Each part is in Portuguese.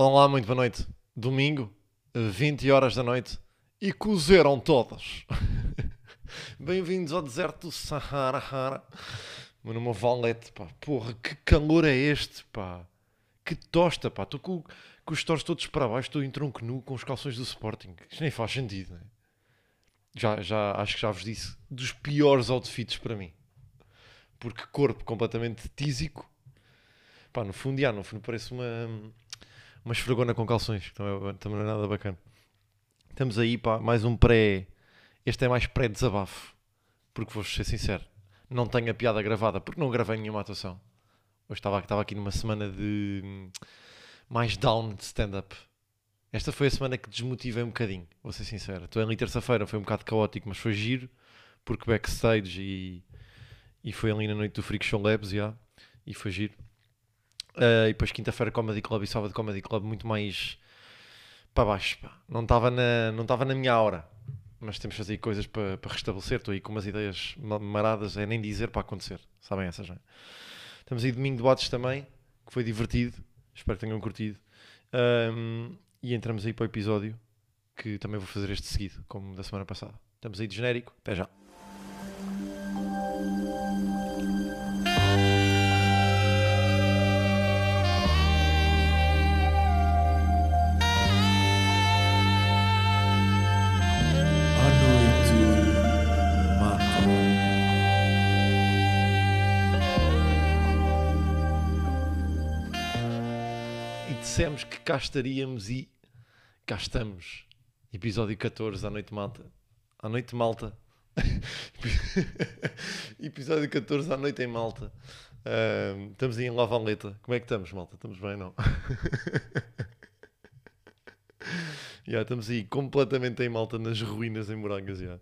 Olá, muito boa noite. Domingo, 20 horas da noite, e cozeram todas. Bem-vindos ao deserto do Sahara. Meu nome é Valete, pá. Porra, que calor é este, pá. Que tosta, pá. Estou com, com os stores todos para baixo, estou em tronco nu com os calções do Sporting. Isto nem faz sentido, né? Já, já, acho que já vos disse, dos piores outfits para mim. Porque corpo completamente tísico. Pá, no fundo, já, no fundo parece uma, uma esfregona com calções. Também, também não é nada bacana. Estamos aí, pá, mais um pré... Este é mais pré-desabafo. Porque vou ser sincero, não tenho a piada gravada, porque não gravei nenhuma atuação. Hoje estava, estava aqui numa semana de mais down de stand-up. Esta foi a semana que desmotivei um bocadinho, vou ser sincero. Estou ali terça-feira, foi um bocado caótico, mas foi giro, porque backstage e, e foi ali na noite do Freak Show Labs, já, e foi giro. Uh, e depois quinta-feira Comedy Club e sábado Comedy Club muito mais para baixo, pá. Não estava na, não estava na minha hora. Mas temos de fazer coisas para, para restabelecer. Estou aí com umas ideias maradas, é nem dizer para acontecer. Sabem essas, não é? Estamos aí domingo de botes também, que foi divertido. Espero que tenham curtido. Um, e entramos aí para o episódio, que também vou fazer este seguido, como da semana passada. Estamos aí de genérico. Até já. Cá estaríamos e cá estamos. Episódio 14, à noite malta. À noite malta. Episódio 14, à noite em malta. Ahm, estamos aí em Lavaleta. Como é que estamos, malta? Estamos bem, não? Já, estamos aí completamente em malta nas ruínas em Morangas. já.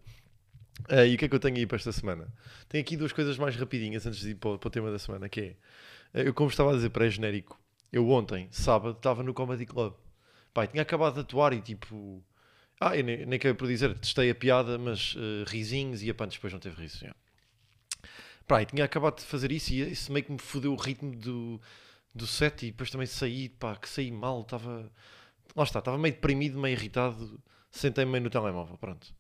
Ah, e o que é que eu tenho aí para esta semana? Tenho aqui duas coisas mais rapidinhas antes de ir para o, para o tema da semana, que é, ah, eu como estava a dizer pré-genérico, eu ontem, sábado, estava no Comedy Club. Pai, tinha acabado de atuar e tipo... Ah, eu nem, nem quero por dizer, testei a piada, mas ah, risinhos e a punch depois não teve riso. Pá, e tinha acabado de fazer isso e isso meio que me fodeu o ritmo do, do set e depois também saí, pá, que saí mal, estava... Lá está, estava meio deprimido, meio irritado, sentei-me meio no telemóvel, pronto.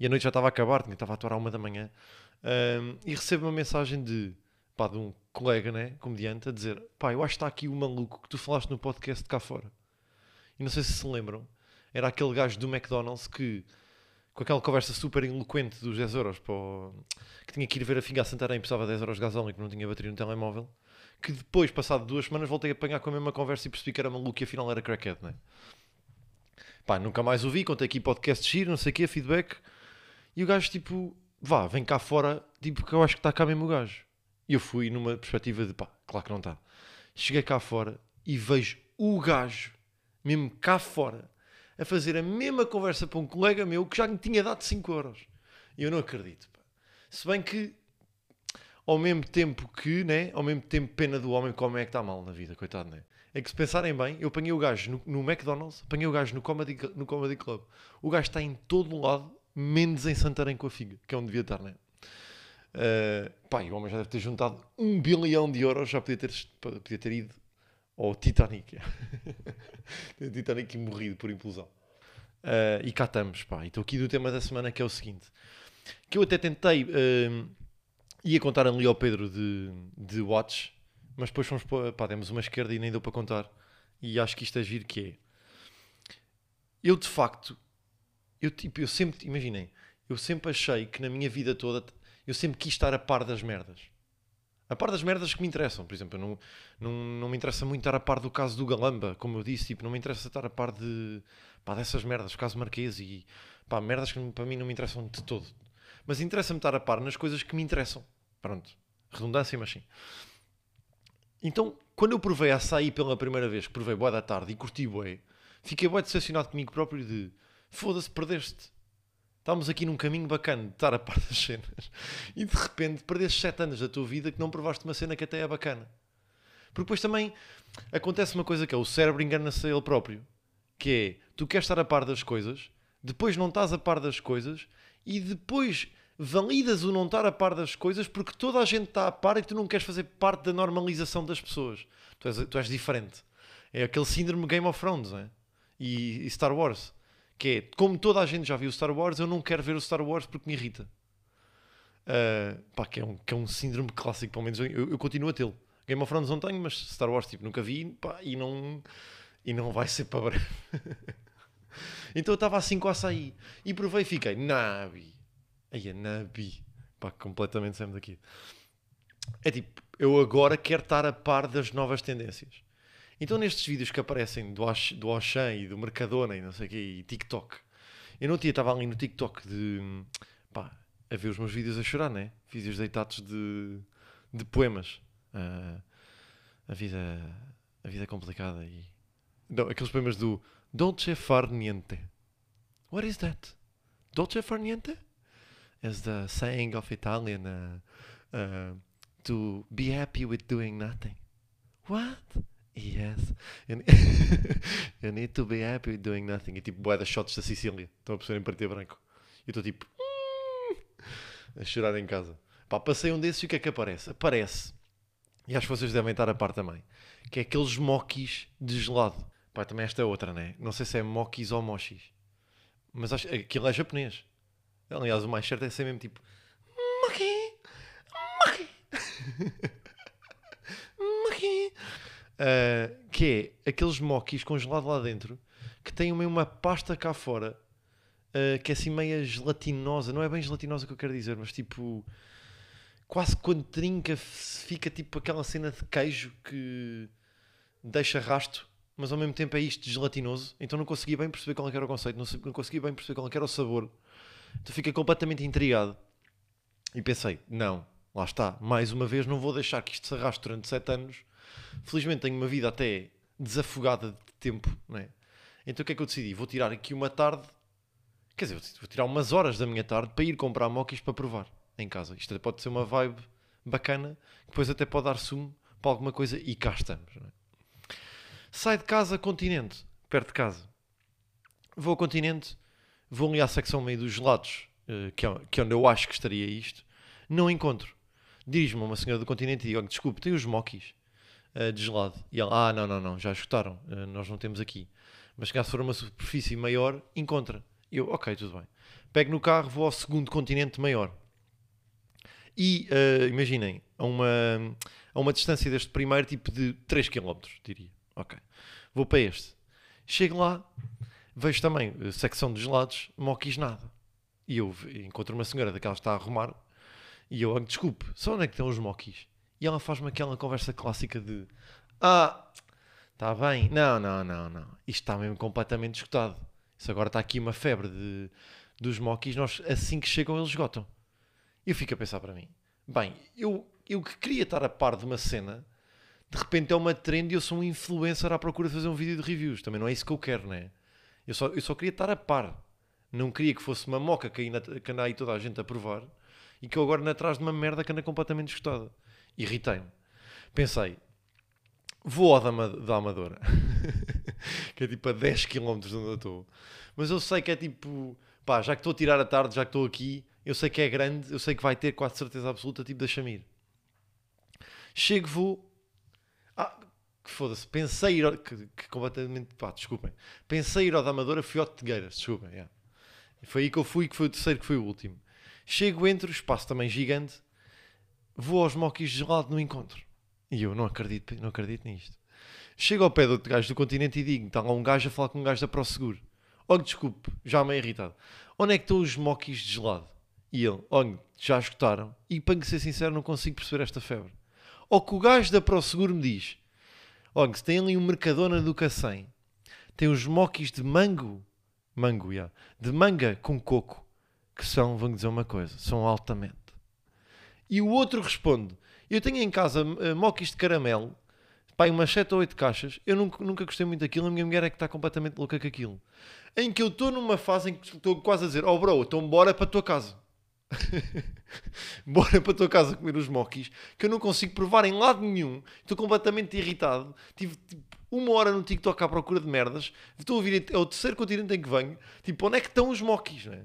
E a noite já estava a acabar, tinha, estava a atuar à uma da manhã. Ahm, e recebo uma mensagem de, pá, de um colega, né, comediante, a dizer: pá, eu acho que está aqui o maluco que tu falaste no podcast de cá fora. E não sei se se lembram, era aquele gajo do McDonald's que, com aquela conversa super eloquente dos 10 euros, o- que tinha que ir ver a Finga a Santarém e precisava de 10 euros de gasóleo que não tinha bateria no telemóvel. Que depois, passado duas semanas, voltei a apanhar com a mesma conversa e percebi que era maluco e afinal era crackhead, né? Pá, nunca mais ouvi, contei aqui podcast giro, não sei o quê, feedback. E o gajo, tipo, vá, vem cá fora, tipo, que eu acho que está cá mesmo o gajo. E eu fui numa perspectiva de, pá, claro que não está. Cheguei cá fora e vejo o gajo, mesmo cá fora, a fazer a mesma conversa para um colega meu que já me tinha dado 5 euros. E eu não acredito, pá. Se bem que, ao mesmo tempo que, né, ao mesmo tempo pena do homem, como é que está mal na vida, coitado, né? É que se pensarem bem, eu apanhei o gajo no, no McDonald's, apanhei o gajo no Comedy, no Comedy Club. O gajo está em todo lado, menos em Santarém com a figa, que é onde devia estar, né? Uh, pá, o homem já deve ter juntado um bilhão de euros, já podia ter, podia ter ido ao Titanic. o Titanic morrido por implosão. Uh, e cá estamos, pá. E estou aqui do tema da semana que é o seguinte: que eu até tentei, uh, ia contar ali ao Pedro de, de Watch, mas depois fomos pá, demos uma esquerda e nem deu para contar. E acho que isto é giro que é. Eu de facto, eu tipo, eu sempre, imaginem, eu sempre achei que na minha vida toda, eu sempre quis estar a par das merdas. A par das merdas que me interessam, por exemplo, não, não, não me interessa muito estar a par do caso do Galamba, como eu disse, tipo, não me interessa estar a par de, pá, dessas merdas, o caso Marquês e, pá, merdas que para mim não me interessam de todo. Mas interessa-me estar a par nas coisas que me interessam. Pronto. Redundância, mas sim. Então, quando eu provei açaí pela primeira vez, provei boa da tarde e curti bué, fiquei bué decepcionado comigo próprio de foda-se, perdeste. Estávamos aqui num caminho bacana de estar a par das cenas e de repente perdeste 7 anos da tua vida que não provaste uma cena que até é bacana. Porque depois também acontece uma coisa que é o cérebro engana-se a ele próprio, que é tu queres estar a par das coisas, depois não estás a par das coisas e depois validas o não estar a par das coisas porque toda a gente está a par e tu não queres fazer parte da normalização das pessoas. Tu és, tu és diferente. É aquele síndrome Game of Thrones, é? E, e Star Wars. Que é, como toda a gente já viu Star Wars, eu não quero ver o Star Wars porque me irrita. Uh, pá, que é, um, que é um síndrome clássico, pelo menos eu, eu continuo a tê-lo. Game of Thrones não tenho, mas Star Wars tipo, nunca vi pá, e, não, e não vai ser para breve. então eu estava assim com açaí e provei e fiquei, Nabi. Aí é Nabi. Pá, completamente sempre daqui. É tipo, eu agora quero estar a par das novas tendências. Então nestes vídeos que aparecem do, Osh, do Auchan e do Mercadona e não sei o quê, e TikTok, eu não tinha, estava ali no TikTok de, pá, a ver os meus vídeos a chorar, né? Vídeos deitados de, de poemas. Uh, a vida a vida é complicada e não, aqueles poemas do Dolce far niente. What is that? Dolce far niente? As the saying of Italian uh, uh, to be happy with doing nothing. What? Yes. You need to be happy doing nothing. E tipo, boé das shots da Sicília. Estão a perceber em preto e branco. E estou tipo a chorar em casa. Pá, passei um desses e o que é que aparece? Aparece, e acho que vocês devem estar a par também, que é aqueles mokis de gelado. Pá, também esta é outra, né? Não sei se é mokis ou mochis. Mas acho, aquilo é japonês. Aliás, o mais certo é ser mesmo tipo moki, moki, moki. Uh, que é aqueles mokis congelados lá dentro que têm uma, uma pasta cá fora uh, que é assim meia gelatinosa, não é bem gelatinosa que eu quero dizer, mas tipo quase quando trinca fica tipo aquela cena de queijo que deixa rasto, mas ao mesmo tempo é isto gelatinoso, então não conseguia bem perceber qual é era o conceito, não, não conseguia bem perceber qual é era o sabor, então fiquei completamente intrigado. E pensei, não, lá está, mais uma vez não vou deixar que isto se arraste durante 7 anos, felizmente tenho uma vida até desafogada de tempo, não é? Então o que é que eu decidi? Vou tirar aqui uma tarde Quer dizer, vou tirar umas horas da minha tarde para ir comprar moquis para provar em casa. Isto pode ser uma vibe bacana, depois até pode dar sumo para alguma coisa e cá estamos. É? Sai de casa, continente, perto de casa. Vou ao continente, vou ali à secção meio dos gelados, eh, que é, que é onde eu acho que estaria isto. Não encontro. Dirijo-me a uma senhora do continente e digo: desculpe, tem os moquis uh, de gelado. E ela: ah, não, não, não, já escutaram, uh, nós não temos aqui. Mas se for uma superfície maior, encontra. Eu, ok, tudo bem. Pego no carro, vou ao segundo continente maior. E uh, imaginem, a uma, a uma distância deste primeiro, tipo de 3 km, diria. Ok. Vou para este. Chego lá, vejo também a secção de gelados, moquis nada. E eu encontro uma senhora daquela que está a arrumar e eu, desculpe, só onde é que estão os moquis? E ela faz-me aquela conversa clássica de Ah, está bem. Não, não, não, não. Isto está mesmo completamente escutado. Se agora está aqui uma febre de, dos moquis, nós assim que chegam eles esgotam. Eu fico a pensar para mim, bem, eu, eu que queria estar a par de uma cena, de repente é uma trend e eu sou um influencer à procura de fazer um vídeo de reviews. Também não é isso que eu quero, né? Eu só, eu só queria estar a par. Não queria que fosse uma moca que, ainda, que anda aí toda a gente a provar e que eu agora ando atrás de uma merda que anda completamente esgotada. Irritei-me. Pensei, vou ao da, Amadora. que é tipo a 10 km de onde eu estou. Mas eu sei que é tipo, pá, já que estou a tirar a tarde, já que estou aqui, eu sei que é grande, eu sei que vai ter quase certeza absoluta, tipo da Chamir. Chego, vou. Ah, que foda-se, pensei ir. Ao... Que, que, completamente. Pá, desculpem. Pensei ir ao da Amadora, fui ao Tegueiras, desculpem. Yeah. Foi aí que eu fui, que foi o terceiro, que foi o último. Chego, entro, espaço também gigante, vou aos moquis de gelado no encontro. E eu não acredito, não acredito nisto. Chego ao pé do outro gajo do continente e digo: está lá um gajo a falar com um gajo da ProSeguro. Olha, desculpe, já me é irritado. Onde é que estão os moquis de gelado? E ele: olha, já escutaram. E para ser sincero, não consigo perceber esta febre. Ou que o gajo da ProSeguro me diz: olha, se tem ali um Mercadona do Cacém, tem os moquis de mango, mango, yeah, de manga com coco, que são, vão dizer uma coisa, são altamente. E o outro responde: eu tenho em casa uh, moquis de caramelo pá, umas 7 ou 8 caixas. Eu nunca, nunca gostei muito daquilo. A minha mulher é que está completamente louca com aquilo. Em que eu estou numa fase em que estou quase a dizer: Oh, bro, então bora para a tua casa. bora para a tua casa comer os moquis que eu não consigo provar em lado nenhum. Estou completamente irritado. Tive tipo, uma hora no TikTok à procura de merdas. Estou a é o terceiro continente em que venho. Tipo, onde é que estão os moquis, né?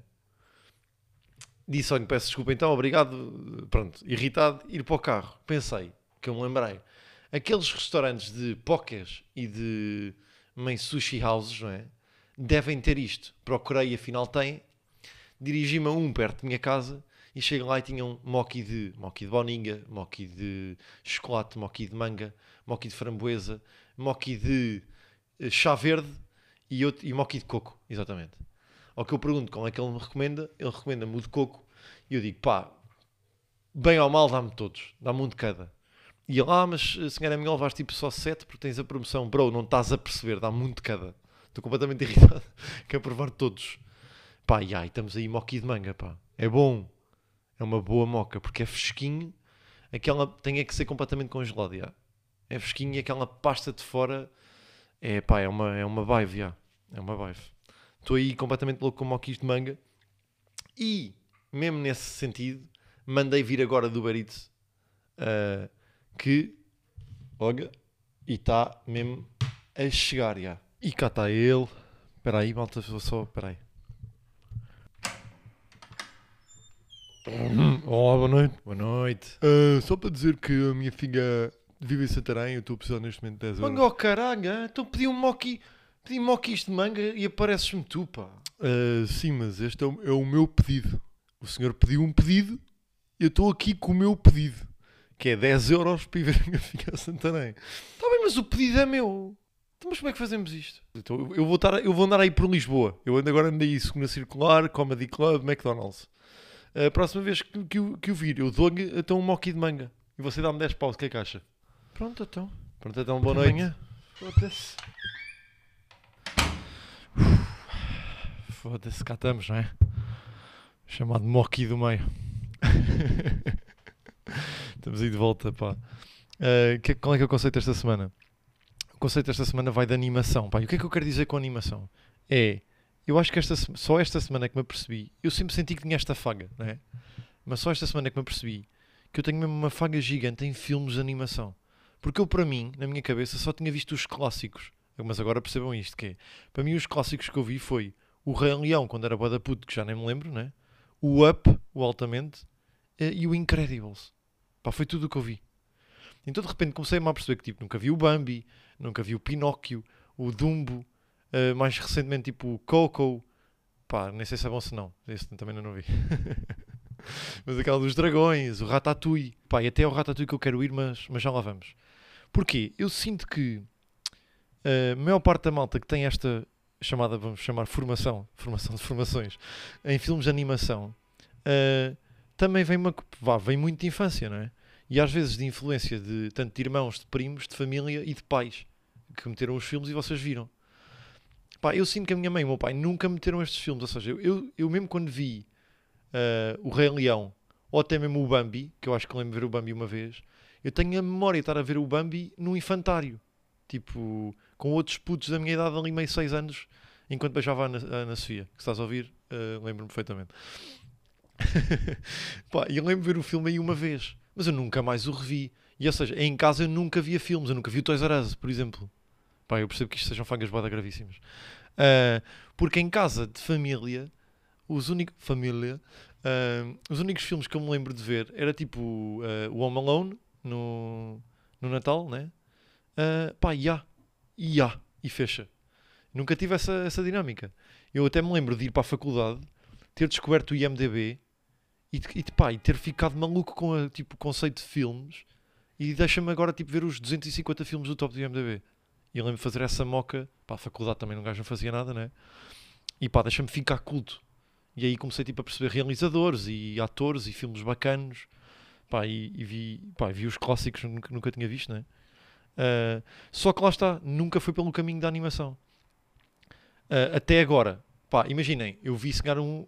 Disse, olha, peço desculpa então, obrigado. Pronto, irritado, ir para o carro. Pensei, que eu me lembrei aqueles restaurantes de pokés e de mãe sushi houses, não é? Devem ter isto. Procurei, afinal tem. Dirigi-me a um perto da minha casa e chego lá e tinha um moqui de, moqui de boninga, moqui de chocolate, moqui de manga, moqui de framboesa, moqui de eh, chá verde e, outro, e moqui de coco, exatamente. Ao que eu pergunto qual é que ele me recomenda, ele recomenda-me o de coco e eu digo, pá, bem ou mal dá-me todos, dá-me um de cada. E ele, ah, mas eh, senhora é melhor levares tipo só 7 porque tens a promoção. Bro, não estás a perceber, dá muito de cada. Estou completamente irritado. Quero provar todos. Pá, e ai, estamos aí moqui de manga, pá. É bom. É uma boa moca, porque é fresquinho. Aquela tem é que ser completamente congelado, já. É fresquinho e aquela pasta de fora é, pá, é uma, é uma vibe, já. É uma vibe. Estou aí completamente louco com moquis de manga. E, mesmo nesse sentido, mandei vir agora do Eats, uh, que, olha, e está mesmo a chegar, já. E cá está ele. Espera aí, malta, vou só, espera aí. Olá, boa noite. Boa noite. Ah, só para dizer que a minha filha vive em Santarém, eu estou a precisar neste momento de 10 euros. Manga, oh caralho, ah, então pedi um moqui, pedi moquis de manga e apareces-me tu, pá. Ah, sim, mas este é o, é o meu pedido. O senhor pediu um pedido, eu estou aqui com o meu pedido, que é 10 euros para ir ver a filha a Santarém. Tá bem, mas o pedido é meu. Então, mas como é que fazemos isto? Então, eu, vou estar, eu vou andar aí por Lisboa. Eu ando agora ando aí, segunda circular, Comedy Club, McDonald's. A próxima vez que, que, o- que o vir, eu dou-lhe então um moqui de manga. E você dá-me 10 paus, o que é que acha? Pronto, então. Pronto, então boa Até noite. amanhã. Foda-se. Cá estamos, não é? Chamado Moqui do meio. estamos aí de volta, pá. Ah, que- qual é que é o conceito desta semana? O conceito desta semana vai de animação, pá. E o que é que eu quero dizer com animação? É, eu acho que esta, só esta semana é que me apercebi, eu sempre senti que tinha esta faga, não é? Mas só esta semana é que me apercebi que eu tenho mesmo uma faga gigante em filmes de animação. Porque eu, para mim, na minha cabeça, só tinha visto os clássicos. Mas agora percebam isto, que é, para mim os clássicos que eu vi foi o Rei Leão, quando era bué da puto, que já nem me lembro, né? O Up, o Altamente, eh, e o Incredibles. Pá, foi tudo o que eu vi. Então de repente comecei-me a perceber que tipo, nunca vi o Bambi, nunca vi o Pinóquio, o Dumbo, eh, mais recentemente tipo o Coco. Pá, nem sei se é bom se não. Esse também não vi. mas aquela dos dragões, o Ratatouille. Pá, e até é o Ratatouille que eu quero ir, mas, mas já lá vamos. Porquê? Eu sinto que a maior parte da malta que tem esta chamada, vamos chamar, formação, formação de formações, em filmes de animação, eh, também vem, uma, vá, vem muito de infância, não é? E às vezes de influência de tanto de irmãos, de primos, de família e de pais que meteram os filmes e vocês viram. Pá, eu sinto que a minha mãe e o meu pai nunca meteram estes filmes, ou seja, eu, eu, eu mesmo quando vi eh, o Rei Leão ou até mesmo o Bambi, que eu acho que lembro de ver o Bambi uma vez, eu tenho a memória de estar a ver o Bambi num infantário, tipo, com outros putos da minha idade ali, meio 6 anos, enquanto beijava a Ana, a Ana Sofia, que estás a ouvir, eh, lembro-me perfeitamente. Pá, eu lembro de ver o filme aí uma vez, mas eu nunca mais o revi. E ou seja, em casa eu nunca via filmes, eu nunca vi o Toys R Us, por exemplo. Pá, eu percebo que isto sejam fagas boda gravíssimas. Ah, porque em casa de família, os únicos família, ah, os únicos filmes que eu me lembro de ver era tipo ah, o Home Alone no, no Natal, né? Uh, pá, e há, e há, e fecha. Nunca tive essa, essa dinâmica. Eu até me lembro de ir para a faculdade, ter descoberto o IMDB e, e, pá, e ter ficado maluco com tipo, o conceito de filmes e deixa-me agora tipo, ver os 250 filmes do top do IMDB. E eu lembro de fazer essa moca, pá, a faculdade também um gajo não fazia nada, né? E pá, deixa-me ficar culto. E aí comecei tipo, a perceber realizadores e atores e filmes bacanos. Pá, e, e vi, pá, vi os clássicos que nunca, nunca tinha visto, né? Uh, só que lá está, nunca foi pelo caminho da animação. Uh, até agora, pá, imaginem, eu vi chegar um,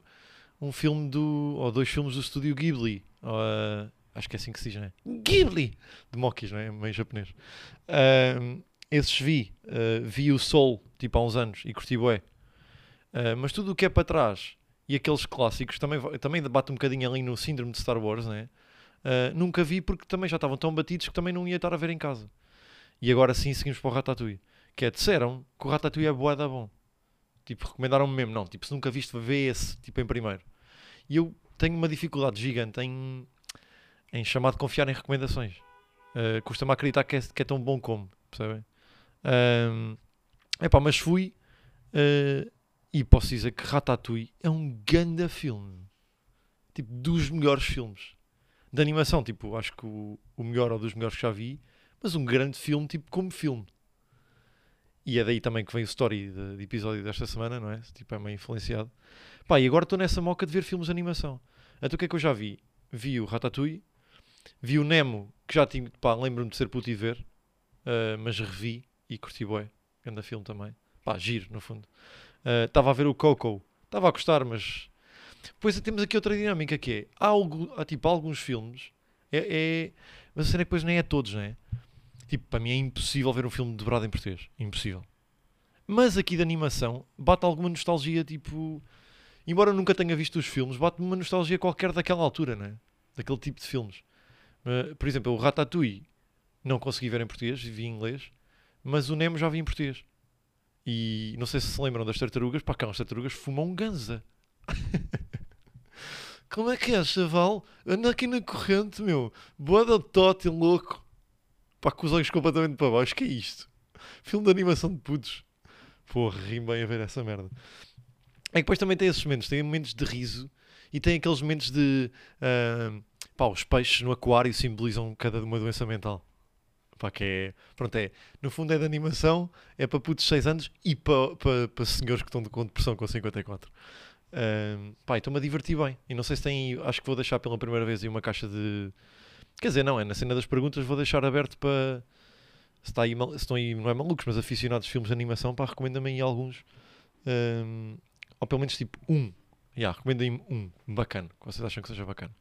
um filme do, ou dois filmes do estúdio Ghibli, uh, acho que é assim que se diz, né? Ghibli! De Mokis, não é? Meio japonês. Esses vi, vi o Soul, tipo há uns anos, e curti bué. Mas tudo o que é para trás e aqueles clássicos também, também bate um bocadinho ali no síndrome de Star Wars, né? Nunca vi porque também já estavam tão batidos que também não ia estar a ver em casa. E agora sim seguimos para o Ratatouille. Que é, disseram que o Ratatouille é bué da bom. Tipo, recomendaram-me mesmo. Não, tipo, se nunca viste, vê esse, tipo, em primeiro. E eu tenho uma dificuldade gigante em, em chamar de confiar em recomendações. Uh, Custa-me acreditar que é, que é tão bom como, percebem? Um, epá, mas fui uh, e posso dizer que Ratatouille é um ganda filme. Tipo, dos melhores filmes de animação. Tipo, acho que o, o melhor ou dos melhores que já vi, mas um grande filme, tipo, como filme. E é daí também que vem o story de, de episódio desta semana, não é? Tipo, é meio influenciado. Pá, e agora estou nessa moca de ver filmes de animação. Então o que é que eu já vi? Vi o Ratatouille, vi o Nemo, que já tinha, pá, lembro-me de ser puto e ver, uh, mas revi e curti bué. Grande filme também. Pá, giro, no fundo. Estava uh, a ver o Coco. Estava a gostar, mas... Depois temos aqui outra dinâmica que é... Há, algo, há tipo, alguns filmes... É, é... Mas a cena é que depois nem é todos, não é? Tipo, para mim é impossível ver um filme dobrado em português. Impossível. Mas aqui de animação, bate alguma nostalgia, tipo... Embora eu nunca tenha visto os filmes, bate-me uma nostalgia qualquer daquela altura, não é? Daquele tipo de filmes. Por exemplo, o Ratatouille não consegui ver em português, vi em inglês, mas o Nemo já vi em português. E não sei se se lembram das tartarugas, pá, cá as tartarugas fumam ganza. Como é que é, chaval? Anda aqui na corrente, meu. Boa da tote, louco. Pá, com os olhos completamente para baixo. Que é isto? Filme de animação de putos. Porra, rim bem a ver essa merda. É que depois também tem esses momentos. Tem momentos de riso e tem aqueles momentos de... Uh, pá, os peixes no aquário simbolizam cada uma doença mental. Pá, que é, pronto, é, no fundo é de animação, é para putos de 6 anos e para, para, para senhores que estão com depressão com 54. Um, pá, estou-me a divertir bem. E não sei se tem, acho que vou deixar pela primeira vez aí uma caixa de. Quer dizer, não, é na cena das perguntas, vou deixar aberto para. Se, está aí, se estão aí, não é malucos, mas aficionados de filmes de animação, pá, recomenda-me aí alguns. Um, ou pelo menos tipo um. Yeah, recomendem-me um bacana, que vocês acham que seja bacana.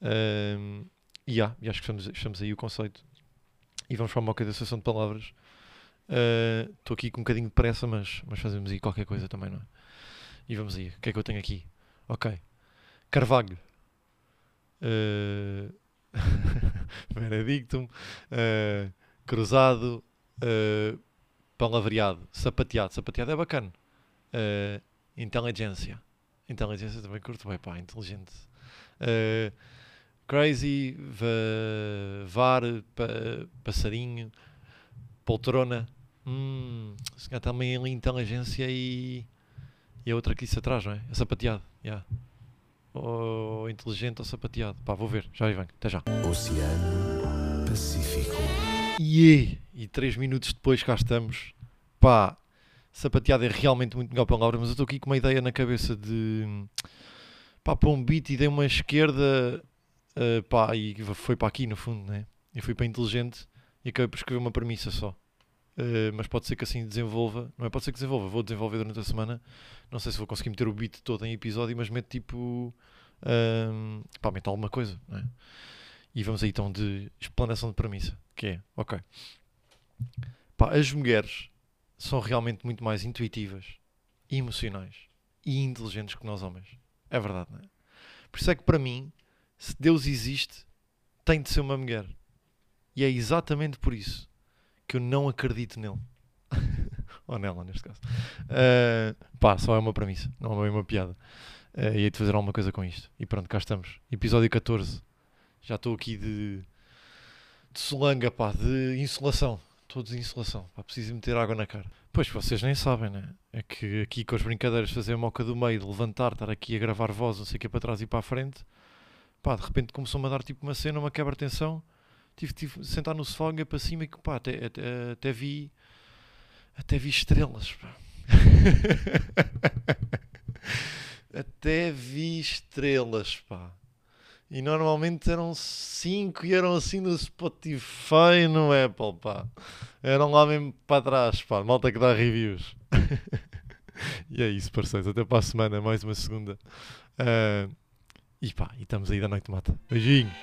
Um, e yeah, acho que estamos, estamos aí o conceito e vamos para uma da associação de palavras. Estou uh, aqui com um bocadinho de pressa, mas, mas fazemos aí qualquer coisa também, não é? E vamos aí. O que é que eu tenho aqui? Ok. Carvalho. Uh, Benedictum. Uh, cruzado. Uh, palavreado. Sapateado. Sapateado é bacana. Uh, inteligência. Inteligência também curto bem, pá. Inteligente. Uh, Crazy, VAR, pa, passarinho, poltrona. Hum, se calhar também ali inteligência e, e a outra que disse atrás, não é? É sapateado. Yeah. Ou inteligente ou sapateado. Pá, vou ver. Já aí vem. Até já. Oceano Pacífico. Yeah. E três minutos depois cá estamos. Pá, sapateado é realmente muito melhor palavra, mas eu estou aqui com uma ideia na cabeça de. Pá, para um beat e dei uma esquerda uh, pá, e foi para aqui no fundo, né? E fui para inteligente e acabei por escrever uma premissa só. Uh, mas pode ser que assim desenvolva, não é? Pode ser que desenvolva, vou desenvolver durante a semana. Não sei se vou conseguir meter o beat todo em episódio, mas meto tipo. Um, pá, meto alguma coisa, não é? E vamos aí então de explanação de premissa, que é, ok. Pá, as mulheres são realmente muito mais intuitivas, emocionais e inteligentes que nós homens. É verdade, não é? Por isso é que para mim se Deus existe, tem de ser uma mulher. E é exatamente por isso que eu não acredito nele. Ou nela, neste caso. Uh, pá, só é uma premissa, não é uma piada. Uh, e hei de fazer alguma coisa com isto. E pronto, cá estamos. Episódio 14. Já estou aqui de, de solanga, pá, de insolação. Estou de insolação. Pá, preciso meter água na cara. Pois, vocês nem sabem, né? É que aqui com as brincadeiras, fazer a moca do meio, de levantar, estar aqui a gravar voz, não sei o que, para trás e para a frente pá, de repente começou-me a dar tipo uma cena, uma quebra-tensão. Tive, tive sentar no sofá, para cima e pá, até, até, até vi. Até vi estrelas. Até vi estrelas, pá. E normalmente eram 5 e eram assim no Spotify no Apple, pá. Eram lá mesmo para trás, pá. Malta que dá reviews. e é isso, parceiros. Até para a semana, mais uma segunda. Uh, e pá, e estamos aí da noite mata. Beijinhos.